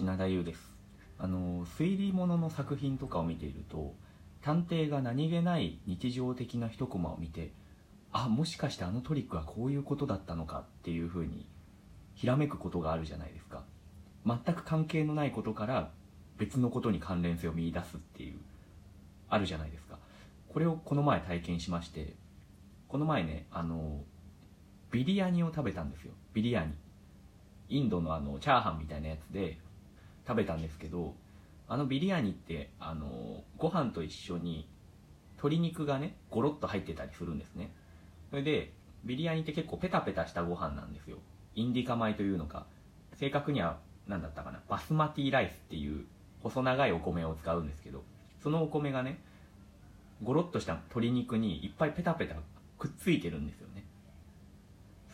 品田優です。あの推理物の作品とかを見ていると探偵が何気ない日常的な一コマを見てあもしかしてあのトリックはこういうことだったのかっていうふうにひらめくことがあるじゃないですか。全く関係のないことから別のことに関連性を見出すっていうあるじゃないですか。これをこの前体験しましてこの前ねあのビリヤニを食べたんですよ。ビリヤニ。インドのあのチャーハンみたいなやつで食べたんですけどあのビリヤニってあのご飯と一緒に鶏肉がねゴロッと入ってたりするんですね。それでビリヤニって結構ペタペタしたご飯なんですよ。インディカ米というのか。正確には何だったかな。バスマティライスっていう細長いお米を使うんですけどそのお米がねゴロッとした鶏肉にいっぱいペタペタくっついてるんですよね。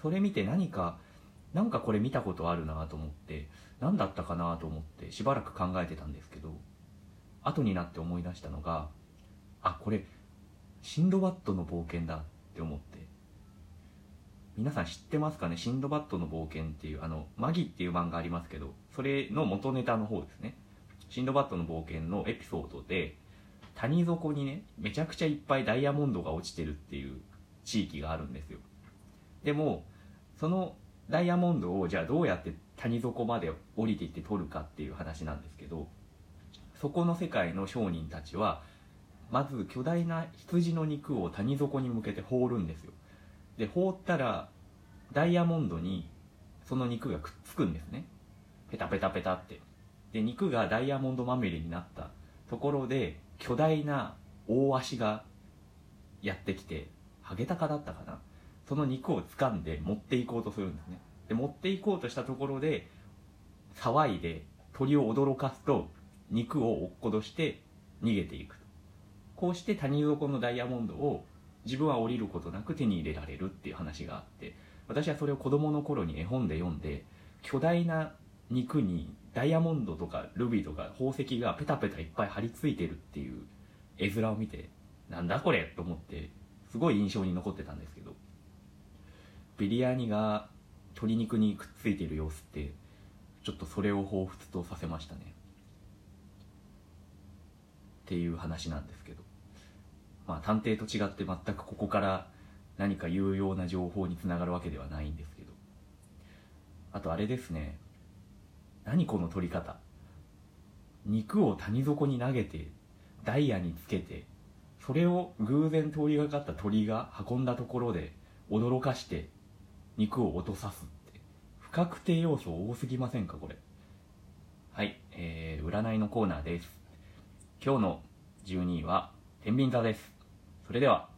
それ見て何かなんかこれ見たことあるなと思って何だったかなと思ってしばらく考えてたんですけど後になって思い出したのがあこれシンドバッドの冒険だって思って。皆さん知ってますかね？シンドバッドの冒険っていうあのマギっていう漫画ありますけどそれの元ネタの方ですね。シンドバッドの冒険のエピソードで谷底にねめちゃくちゃいっぱいダイヤモンドが落ちてるっていう地域があるんですよ。でもそのダイヤモンドをじゃあどうやって谷底まで降りていって取るかっていう話なんですけどそこの世界の商人たちはまず巨大な羊の肉を谷底に向けて放るんですよ。で放ったらダイヤモンドにその肉がくっつくんですね。ペタペタペタって。で肉がダイヤモンドまみれになった。ところで巨大な大足がやってきてハゲタカだったかな。その肉を掴んで持っていこうとするんですね。で持っていこうとしたところで騒いで鳥を驚かすと肉を落っことして逃げていくと。こうして谷底のダイヤモンドを自分は降りることなく手に入れられるっていう話があって私はそれを子供の頃に絵本で読んで巨大な肉にダイヤモンドとかルビーとか宝石がペタペタいっぱい貼り付いてるっていう絵面を見てなんだこれと思ってすごい印象に残ってたんですけどビリヤニが鶏肉にくっついている様子ってちょっとそれを彷彿とさせましたね。っていう話なんですけど。まあ探偵と違って全くここから何か有用な情報につながるわけではないんですけど。あとあれですね。何この取り方。肉を谷底に投げてダイヤにつけてそれを偶然通りがかった鳥が運んだところで驚かして肉を落とさすって。不確定要素多すぎませんかこれ。はい、えー、占いのコーナーです。今日の12位は天秤座です。それでは